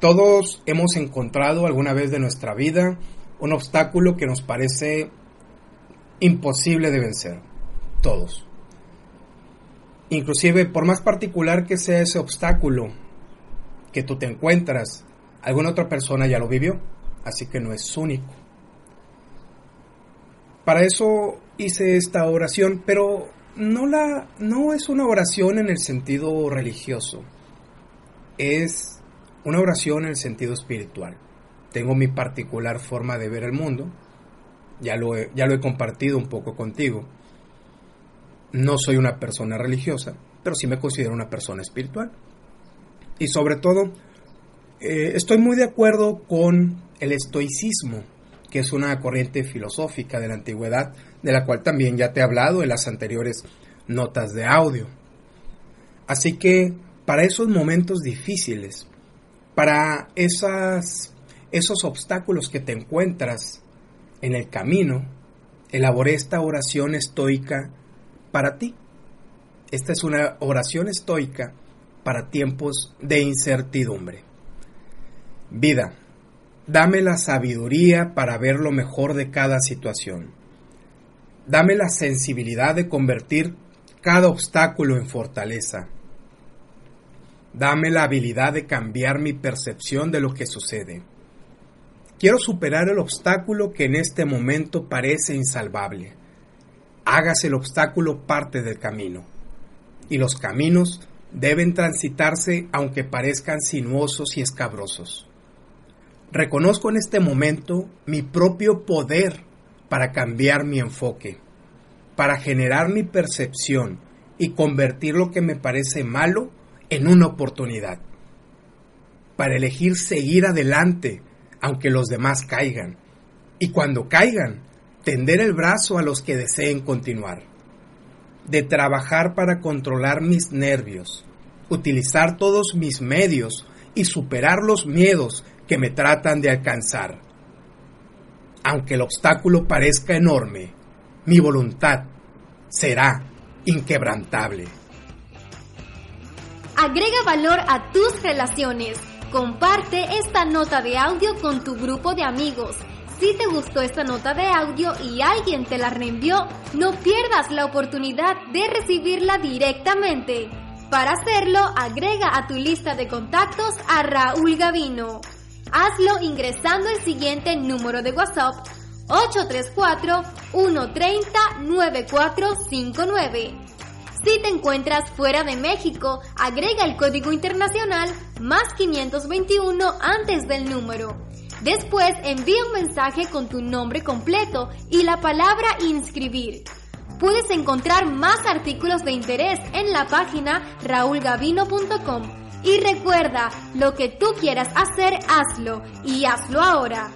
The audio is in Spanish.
Todos hemos encontrado alguna vez de nuestra vida un obstáculo que nos parece imposible de vencer. Todos. Inclusive, por más particular que sea ese obstáculo que tú te encuentras, alguna otra persona ya lo vivió, así que no es único. Para eso hice esta oración, pero no la no es una oración en el sentido religioso. Es una oración en el sentido espiritual. Tengo mi particular forma de ver el mundo. Ya lo he, ya lo he compartido un poco contigo. No soy una persona religiosa, pero sí me considero una persona espiritual. Y sobre todo, eh, estoy muy de acuerdo con el estoicismo, que es una corriente filosófica de la antigüedad, de la cual también ya te he hablado en las anteriores notas de audio. Así que para esos momentos difíciles, para esas, esos obstáculos que te encuentras en el camino, elaboré esta oración estoica para ti. Esta es una oración estoica para tiempos de incertidumbre. Vida, dame la sabiduría para ver lo mejor de cada situación. Dame la sensibilidad de convertir cada obstáculo en fortaleza. Dame la habilidad de cambiar mi percepción de lo que sucede. Quiero superar el obstáculo que en este momento parece insalvable. Hágase el obstáculo parte del camino. Y los caminos deben transitarse aunque parezcan sinuosos y escabrosos. Reconozco en este momento mi propio poder para cambiar mi enfoque, para generar mi percepción y convertir lo que me parece malo en una oportunidad, para elegir seguir adelante aunque los demás caigan, y cuando caigan, tender el brazo a los que deseen continuar, de trabajar para controlar mis nervios, utilizar todos mis medios y superar los miedos que me tratan de alcanzar. Aunque el obstáculo parezca enorme, mi voluntad será inquebrantable. Agrega valor a tus relaciones. Comparte esta nota de audio con tu grupo de amigos. Si te gustó esta nota de audio y alguien te la reenvió, no pierdas la oportunidad de recibirla directamente. Para hacerlo, agrega a tu lista de contactos a Raúl Gavino. Hazlo ingresando el siguiente número de WhatsApp 834-130-9459. Si te encuentras fuera de México, agrega el código internacional más 521 antes del número. Después envía un mensaje con tu nombre completo y la palabra inscribir. Puedes encontrar más artículos de interés en la página raulgavino.com. Y recuerda, lo que tú quieras hacer, hazlo y hazlo ahora.